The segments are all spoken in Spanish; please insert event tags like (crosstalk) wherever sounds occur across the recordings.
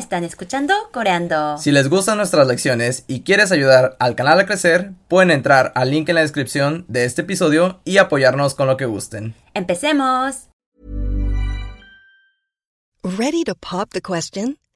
están escuchando Coreando. Si les gustan nuestras lecciones y quieres ayudar al canal a crecer, pueden entrar al link en la descripción de este episodio y apoyarnos con lo que gusten. ¡Empecemos! Ready to pop the question?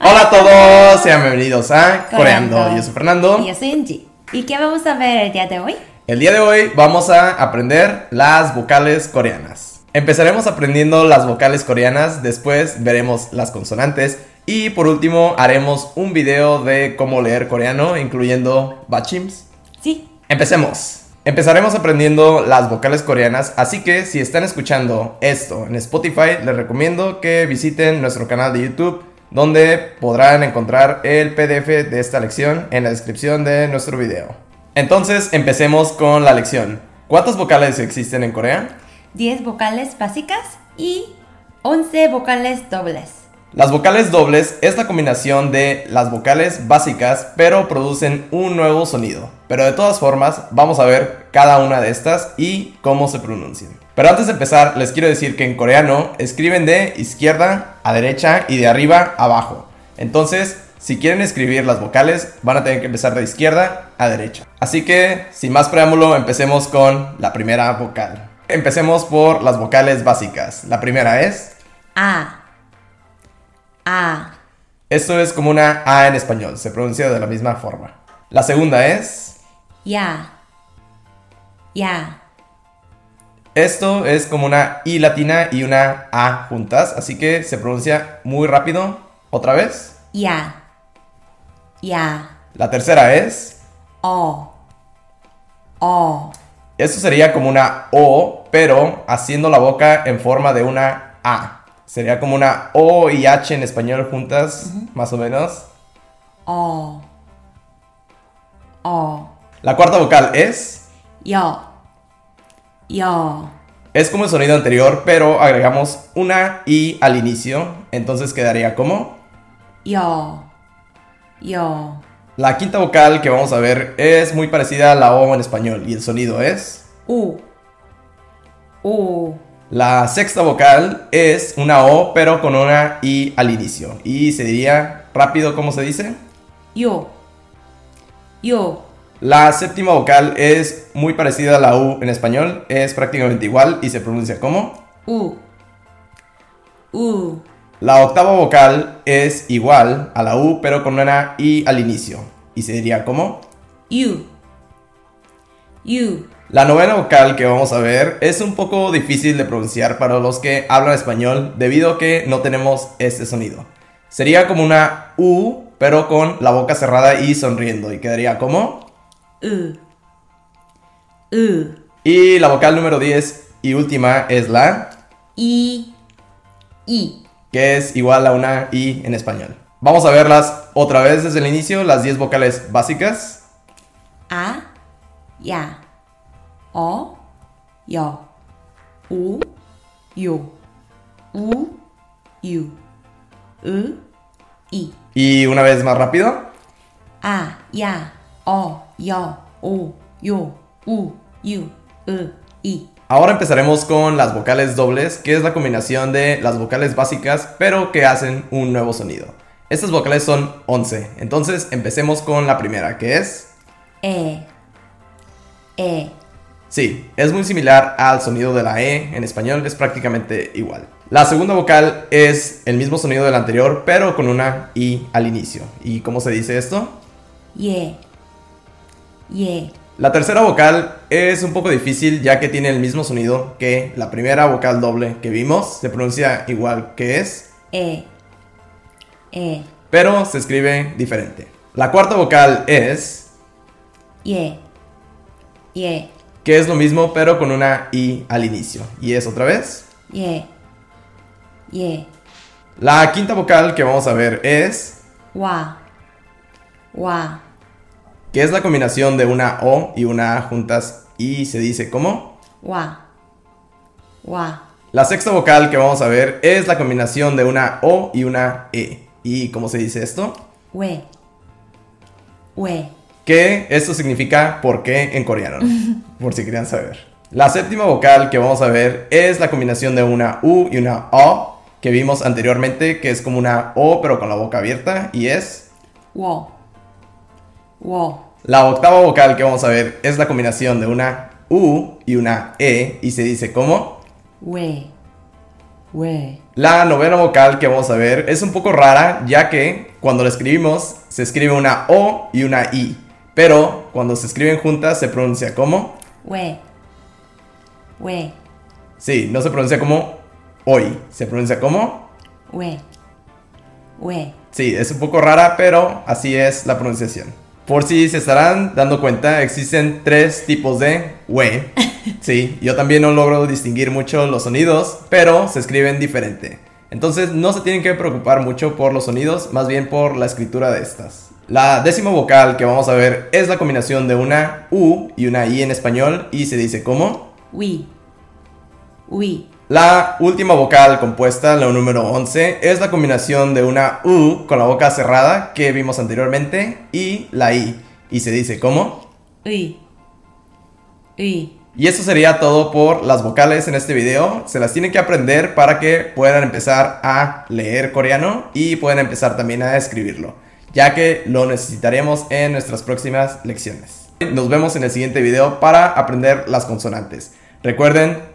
Hola a todos, sean bienvenidos a Coreando. Coreando. Yo soy Fernando. Y yo soy Angie. ¿Y qué vamos a ver el día de hoy? El día de hoy vamos a aprender las vocales coreanas. Empezaremos aprendiendo las vocales coreanas, después veremos las consonantes y por último haremos un video de cómo leer coreano, incluyendo bachims. Sí. Empecemos. Empezaremos aprendiendo las vocales coreanas, así que si están escuchando esto en Spotify, les recomiendo que visiten nuestro canal de YouTube, donde podrán encontrar el PDF de esta lección en la descripción de nuestro video. Entonces, empecemos con la lección. ¿Cuántas vocales existen en Corea? 10 vocales básicas y 11 vocales dobles. Las vocales dobles es la combinación de las vocales básicas, pero producen un nuevo sonido. Pero de todas formas, vamos a ver cada una de estas y cómo se pronuncian. Pero antes de empezar, les quiero decir que en coreano escriben de izquierda a derecha y de arriba a abajo. Entonces, si quieren escribir las vocales, van a tener que empezar de izquierda a derecha. Así que, sin más preámbulo, empecemos con la primera vocal. Empecemos por las vocales básicas. La primera es A. A. Esto es como una A en español, se pronuncia de la misma forma. La segunda es. Ya. Ya. Esto es como una I latina y una A juntas, así que se pronuncia muy rápido. Otra vez. Ya. Ya. La tercera es. O. O. Esto sería como una O, pero haciendo la boca en forma de una A. Sería como una O y H en español juntas, más o menos. O. O. La cuarta vocal es. Yo. Yo. Es como el sonido anterior, pero agregamos una I al inicio. Entonces quedaría como. Yo. Yo. La quinta vocal que vamos a ver es muy parecida a la O en español y el sonido es. U. U. La sexta vocal es una O pero con una I al inicio y se diría rápido como se dice. Yo. Yo. La séptima vocal es muy parecida a la U en español, es prácticamente igual y se pronuncia como. U. U. La octava vocal es igual a la U pero con una I al inicio y se diría como. You. You. La novena vocal que vamos a ver es un poco difícil de pronunciar para los que hablan español debido a que no tenemos este sonido. Sería como una U, pero con la boca cerrada y sonriendo y quedaría como... U. U. Y la vocal número 10 y última es la I. I. que es igual a una I en español. Vamos a verlas otra vez desde el inicio, las 10 vocales básicas. A. Ya. O. Yo. U. Yo. U. You. U. I. Y una vez más rápido. A. Ya. O. Yo. U. Yo. U. You. U. I. Ahora empezaremos con las vocales dobles, que es la combinación de las vocales básicas, pero que hacen un nuevo sonido. Estas vocales son 11, entonces empecemos con la primera, que es... E. E. Sí, es muy similar al sonido de la E en español, es prácticamente igual. La segunda vocal es el mismo sonido del anterior, pero con una I al inicio. ¿Y cómo se dice esto? Ye. La tercera vocal es un poco difícil ya que tiene el mismo sonido que la primera vocal doble que vimos. Se pronuncia igual que es, E. E. pero se escribe diferente. La cuarta vocal es, Ye. Ye. que es lo mismo pero con una I al inicio. Y es otra vez. Ye. Ye. La quinta vocal que vamos a ver es, wa, wa, que es la combinación de una O y una A juntas y se dice como. wa, wa, La sexta vocal que vamos a ver es la combinación de una O y una E. ¿Y cómo se dice esto? we, we, Que esto significa por qué en coreano, (laughs) por si querían saber. La séptima vocal que vamos a ver es la combinación de una U y una O que vimos anteriormente, que es como una O pero con la boca abierta y es... wo, La octava vocal que vamos a ver es la combinación de una U y una E y se dice como... we, we, La novena vocal que vamos a ver es un poco rara ya que cuando la escribimos se escribe una O y una I, pero cuando se escriben juntas se pronuncia como... we, we, Sí, no se pronuncia como hoy, se pronuncia como... we, we, Sí, es un poco rara, pero así es la pronunciación. Por si se estarán dando cuenta, existen tres tipos de we. (laughs) Sí, yo también no logro distinguir mucho los sonidos, pero se escriben diferente. Entonces no se tienen que preocupar mucho por los sonidos, más bien por la escritura de estas. La décima vocal que vamos a ver es la combinación de una U y una I en español y se dice como... we, we, La última vocal compuesta, la número 11, es la combinación de una U con la boca cerrada que vimos anteriormente y la I. Y se dice como... 의, 의, Y eso sería todo por las vocales en este video. Se las tienen que aprender para que puedan empezar a leer coreano y puedan empezar también a escribirlo, ya que lo necesitaremos en nuestras próximas lecciones. Nos vemos en el siguiente video para aprender las consonantes. Recuerden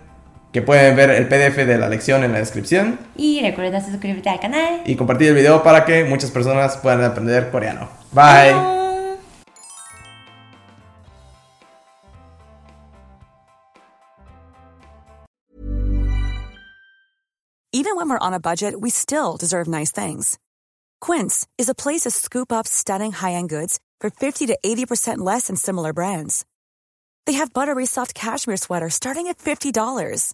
que pueden ver el PDF de la lección en la descripción y recuerda suscribirte al canal. y compartir el video para que muchas personas puedan aprender coreano. Bye. Even when we're on a budget, we still deserve nice things. Quince is a place to scoop up stunning high-end goods for 50 to 80% less than similar brands. They have buttery soft cashmere sweaters starting at $50,